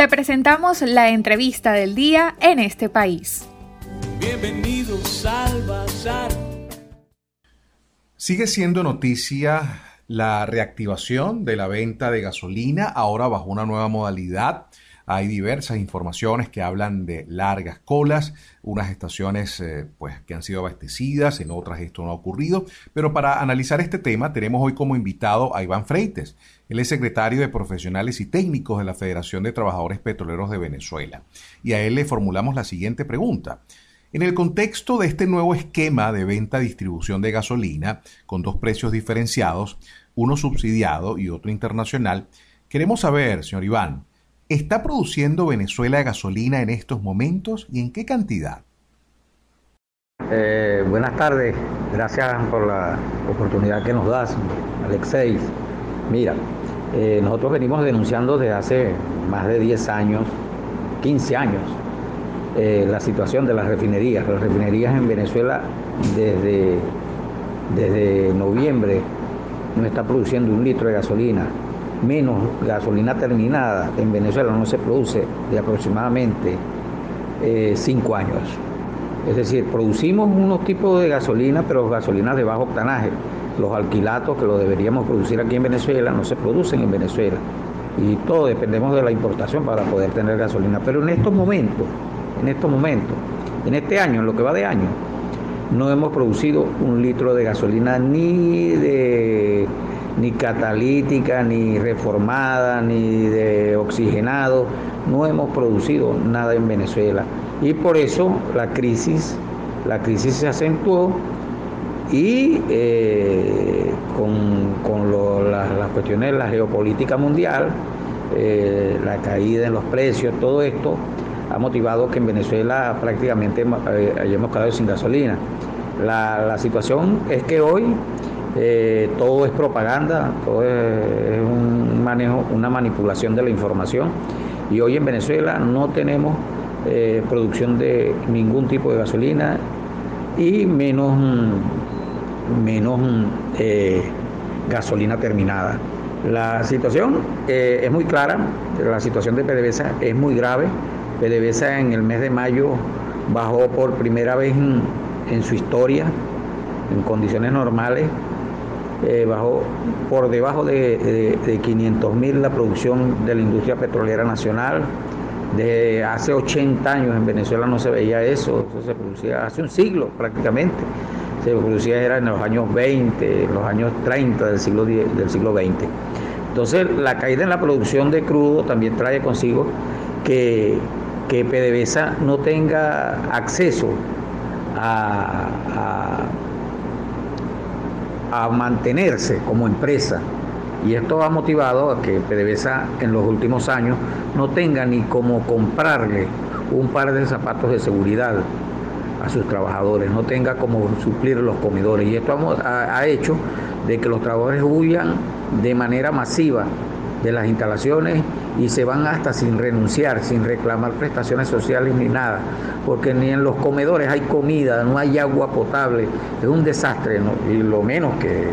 Te presentamos la entrevista del día en este país. Bienvenidos al Bazar. Sigue siendo noticia la reactivación de la venta de gasolina, ahora bajo una nueva modalidad. Hay diversas informaciones que hablan de largas colas, unas estaciones eh, pues, que han sido abastecidas, en otras esto no ha ocurrido. Pero para analizar este tema tenemos hoy como invitado a Iván Freites. Él es secretario de Profesionales y Técnicos de la Federación de Trabajadores Petroleros de Venezuela. Y a él le formulamos la siguiente pregunta. En el contexto de este nuevo esquema de venta-distribución de gasolina, con dos precios diferenciados, uno subsidiado y otro internacional, queremos saber, señor Iván, ¿está produciendo Venezuela gasolina en estos momentos y en qué cantidad? Eh, buenas tardes, gracias por la oportunidad que nos das, Alexei. Mira, eh, nosotros venimos denunciando desde hace más de 10 años, 15 años, eh, la situación de las refinerías. Las refinerías en Venezuela desde, desde noviembre no está produciendo un litro de gasolina, menos gasolina terminada en Venezuela no se produce de aproximadamente eh, cinco años. Es decir, producimos unos tipos de gasolina, pero gasolinas de bajo octanaje. Los alquilatos que lo deberíamos producir aquí en Venezuela no se producen en Venezuela. Y todo dependemos de la importación para poder tener gasolina. Pero en estos momentos, en estos momentos, en este año, en lo que va de año, no hemos producido un litro de gasolina ni de ni catalítica, ni reformada, ni de oxigenado. No hemos producido nada en Venezuela. Y por eso la crisis, la crisis se acentuó y eh, con, las, cuestiones de la geopolítica mundial, eh, la caída en los precios, todo esto ha motivado que en Venezuela prácticamente eh, hayamos quedado sin gasolina. La, situación es que hoy eh, todo es propaganda, todo es, un manejo, una manipulación de la información y hoy en Venezuela no tenemos eh, producción de ningún tipo de gasolina y menos, menos gasolina terminada. La situación es muy clara, la situación de PDVSA es muy grave. PDVSA en el mes de mayo bajó por primera vez en, su historia, en condiciones normales, eh, bajó por debajo de, de, 500 mil la producción de la industria petrolera nacional. De hace 80 años en Venezuela no se veía eso, eso se producía hace un siglo prácticamente. Se producía era en los años 20, en los años 30 del siglo, del siglo XX. Entonces la caída en la producción de crudo también trae consigo que que PDVSA no tenga acceso a, a, mantenerse como empresa. Y esto ha motivado a que PDVSA en los últimos años no tenga ni como comprarle un par de zapatos de seguridad a sus trabajadores, no tenga como suplir los comedores. Y esto ha, ha hecho de que los trabajadores huyan de manera masiva de las instalaciones y se van hasta sin renunciar, sin reclamar prestaciones sociales ni nada, porque ni en los comedores hay comida, no hay agua potable, es un desastre, y lo menos que,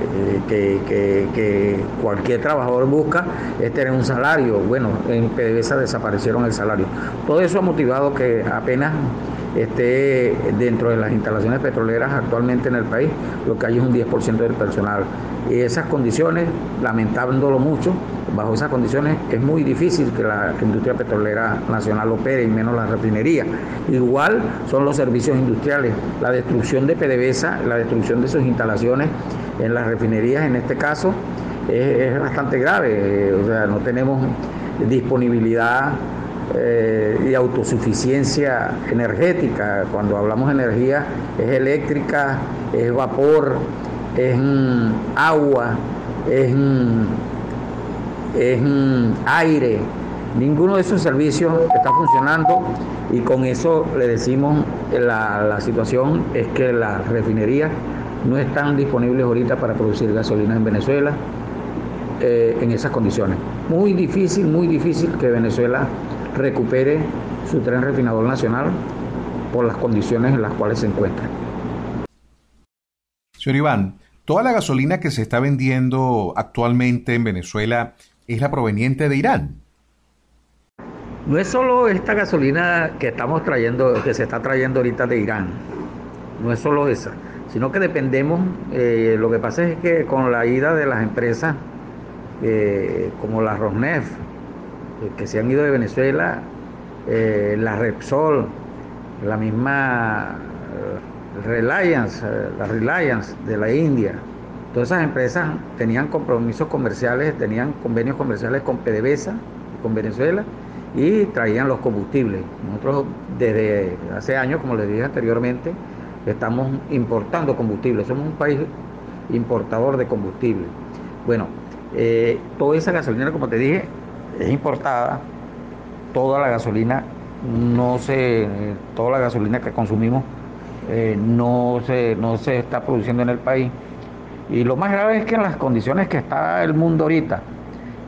que, cualquier trabajador busca es tener un salario, bueno, en PDVSA desaparecieron el salario. Todo eso ha motivado que apenas esté dentro de las instalaciones petroleras actualmente en el país, lo que hay es un 10% del personal. Y esas condiciones, lamentándolo mucho, bajo esas condiciones es muy difícil que la industria petrolera nacional opere y menos la refinería. Igual son los servicios industriales, la destrucción de PDVSA, la destrucción de sus instalaciones en las refinerías en este caso es, bastante grave, o sea, no tenemos disponibilidad eh, y autosuficiencia energética. Cuando hablamos de energía es eléctrica, es vapor, es mm, agua, es, mm, mm, aire. Ninguno de esos servicios está funcionando y con eso le decimos la, la situación es que las refinerías no están disponibles ahorita para producir gasolina en Venezuela eh, en esas condiciones. Muy difícil, muy difícil que Venezuela recupere su tren refinador nacional por las condiciones en las cuales se encuentra. Señor Iván, toda la gasolina que se está vendiendo actualmente en Venezuela es la proveniente de Irán. No es solo esta gasolina que estamos trayendo, que se está trayendo ahorita de Irán, no es solo esa, sino que dependemos, eh, lo que pasa es que con la ida de las empresas eh, como la Rosneft, que se han ido de Venezuela, la Repsol, la misma Reliance, la Reliance de la India, todas esas empresas tenían compromisos comerciales, tenían convenios comerciales con PDVSA, con Venezuela, y traían los combustibles. Nosotros desde hace años, como les dije anteriormente, estamos importando combustible, somos un país importador de combustible. Bueno, eh, toda esa gasolina, como te dije, es importada, toda la gasolina no se, toda la gasolina que consumimos eh, no, se, no se está produciendo en el país. Y lo más grave es que en las condiciones que está el mundo ahorita,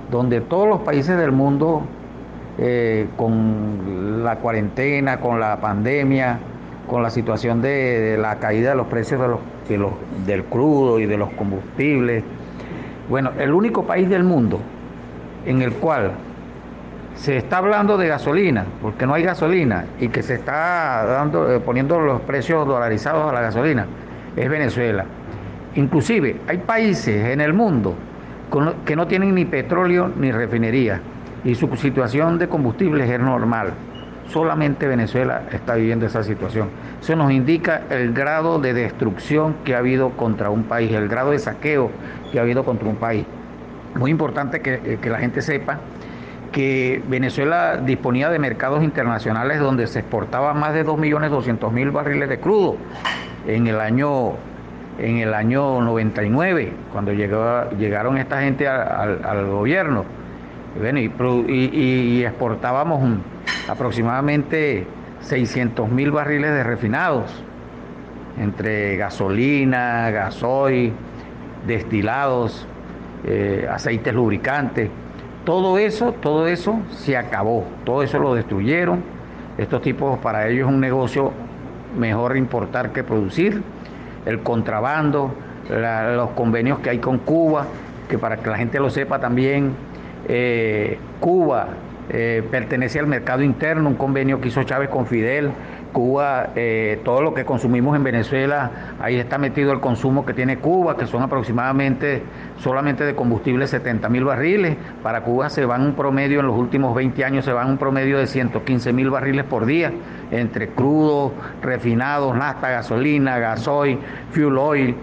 donde todos los países del mundo, eh, con la cuarentena, con la pandemia, con la situación de, la caída de los precios de los, del crudo y de los combustibles. Bueno, el único país del mundo en el cual se está hablando de gasolina, porque no hay gasolina, y que se está dando, eh, poniendo los precios dolarizados a la gasolina, es Venezuela. Inclusive hay países en el mundo que no tienen ni petróleo ni refinería, y su situación de combustibles es normal. Solamente Venezuela está viviendo esa situación. Eso nos indica el grado de destrucción que ha habido contra un país, el grado de saqueo que ha habido contra un país. Muy importante que, eh, la gente sepa que Venezuela disponía de mercados internacionales donde se exportaba más de 2.200.000 barriles de crudo en el año en el año 99 cuando llegó, llegaron esta gente al, gobierno. Y, exportábamos un, aproximadamente 600 mil barriles de refinados, entre gasolina, gasoil, destilados, eh, aceites lubricantes. Todo eso, todo eso se acabó, todo eso lo destruyeron. Estos tipos, para ellos es un negocio mejor importar que producir. El contrabando, los convenios que hay con Cuba, que para que la gente lo sepa también, eh, Cuba eh, pertenece al mercado interno, un convenio que hizo Chávez con Fidel. Cuba, eh, todo lo que consumimos en Venezuela, ahí está metido el consumo que tiene Cuba, que son aproximadamente solamente de combustible 70 mil barriles. Para Cuba se van un promedio, en los últimos 20 años se van un promedio de 115 mil barriles por día, entre crudos, refinados, nafta, gasolina, gasoil, fuel oil,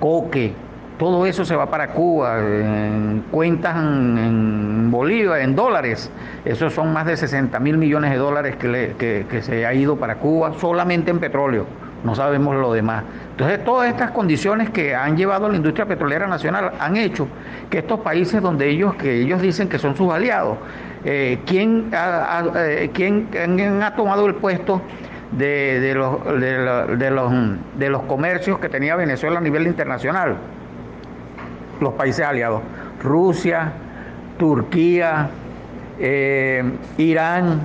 coque, todo eso se va para Cuba, en cuentas en, Bolívar, en dólares. Esos son más de 60 mil millones de dólares que, que, se ha ido para Cuba solamente en petróleo. No sabemos lo demás. Entonces, todas estas condiciones que han llevado a la industria petrolera nacional han hecho que estos países donde ellos, que ellos dicen que son sus aliados, eh, ¿quién, ha, eh, ¿quién, ha tomado el puesto de, de, los, de, de, los, de los comercios que tenía Venezuela a nivel internacional? Los países aliados, Rusia, Turquía, eh, Irán,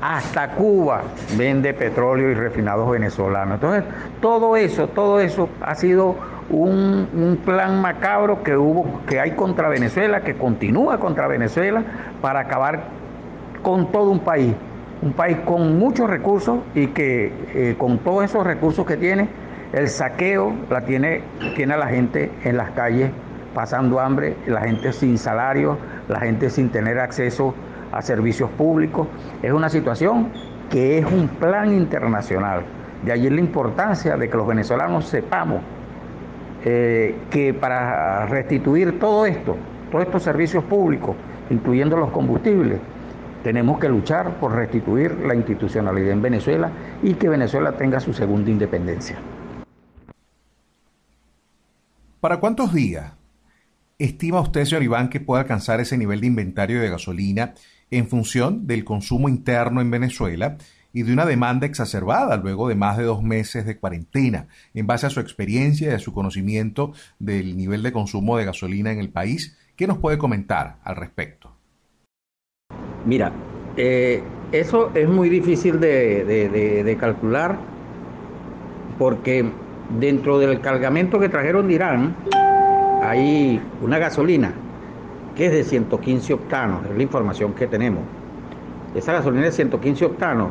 hasta Cuba vende petróleo y refinados venezolanos. Entonces, todo eso, todo eso ha sido un, plan macabro que hubo, que hay contra Venezuela, que continúa contra Venezuela, para acabar con todo un país. Un país con muchos recursos y que eh, con todos esos recursos que tiene, el saqueo la tiene, tiene a la gente en las calles pasando hambre, la gente sin salario, la gente sin tener acceso a servicios públicos. Es una situación que es un plan internacional. De allí la importancia de que los venezolanos sepamos eh, que para restituir todo esto, todos estos servicios públicos, incluyendo los combustibles, tenemos que luchar por restituir la institucionalidad en Venezuela y que Venezuela tenga su segunda independencia. ¿Para cuántos días ¿Estima usted, señor Iván, que puede alcanzar ese nivel de inventario de gasolina en función del consumo interno en Venezuela y de una demanda exacerbada luego de más de dos meses de cuarentena? En base a su experiencia y a su conocimiento del nivel de consumo de gasolina en el país, ¿qué nos puede comentar al respecto? Mira, eh, eso es muy difícil de calcular porque dentro del cargamento que trajeron de Irán, hay una gasolina que es de 115 octanos, es la información que tenemos. esa gasolina de 115 octanos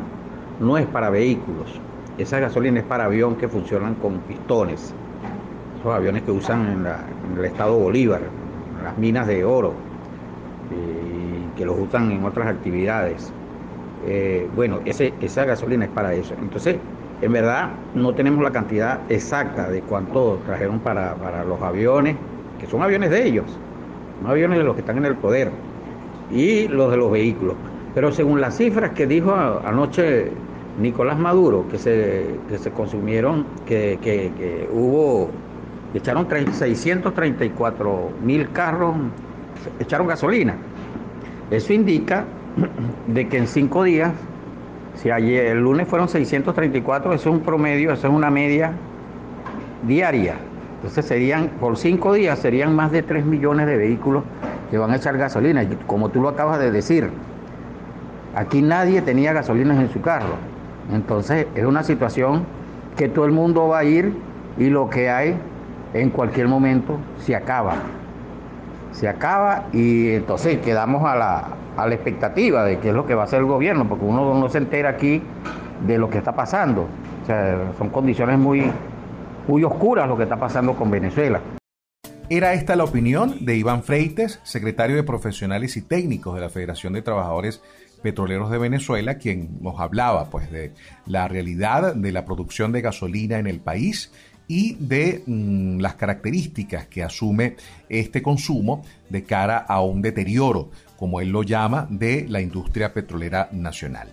no es para vehículos, esa gasolina es para avión que funcionan con pistones, esos aviones que usan en, el estado Bolívar, las minas de oro, eh, que los usan en otras actividades. Eh, bueno, esa gasolina es para eso. Entonces, en verdad, no tenemos la cantidad exacta de cuánto trajeron para los aviones, que son aviones de ellos, no aviones de los que están en el poder, y los de los vehículos. Pero según las cifras que dijo anoche Nicolás Maduro, que se, que se consumieron, que, que, que hubo, echaron 634 mil carros, echaron gasolina. Eso indica de que en cinco días, si ayer, el lunes fueron 634, eso es un promedio, eso es una media diaria. Entonces serían, por cinco días, serían más de 3 millones de vehículos que van a echar gasolina. Como tú lo acabas de decir, aquí nadie tenía gasolinas en su carro. Entonces es una situación que todo el mundo va a ir y lo que hay en cualquier momento se acaba. Se acaba y entonces quedamos a la, a la expectativa de qué es lo que va a hacer el gobierno, porque uno no se entera aquí de lo que está pasando. O sea, son condiciones muy, muy oscuras lo que está pasando con Venezuela. Era esta la opinión de Iván Freites, secretario de Profesionales y Técnicos de la Federación de Trabajadores Petroleros de Venezuela, quien nos hablaba pues de la realidad de la producción de gasolina en el país y de mm, las características que asume este consumo de cara a un deterioro, como él lo llama, de la industria petrolera nacional.